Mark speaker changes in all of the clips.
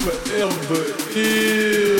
Speaker 1: forever
Speaker 2: is.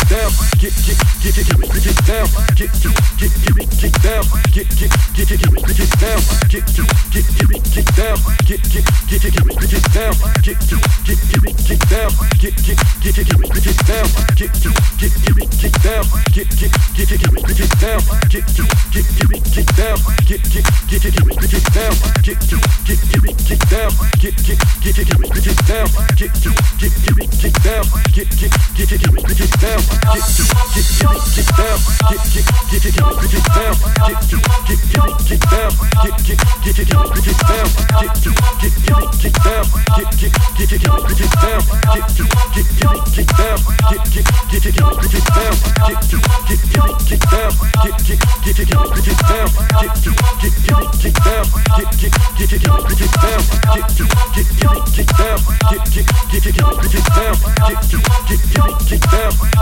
Speaker 2: down
Speaker 3: get get get get get get down get get get get get down get get get get get get down get get get get get down get get get get get get down get get get get get down get get get get get get down get get get get get down get get get get get get down get get get get get down get get get get get get down get get get get get down get get get get get get down get get get get get down get get get get get down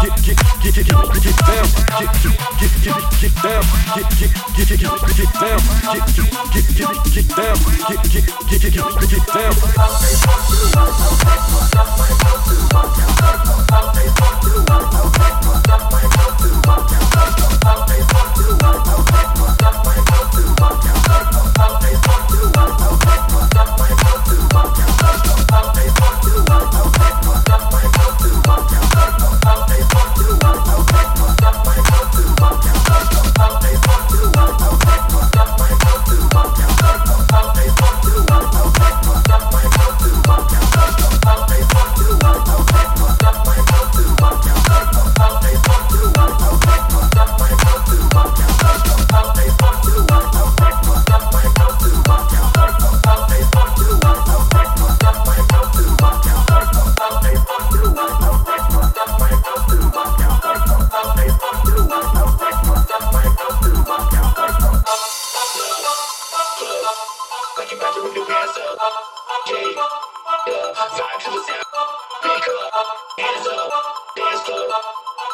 Speaker 3: get Get down, get down, get down, get down, get down, get down, get down, get down, get down, get down, get down, get down, get down, get down,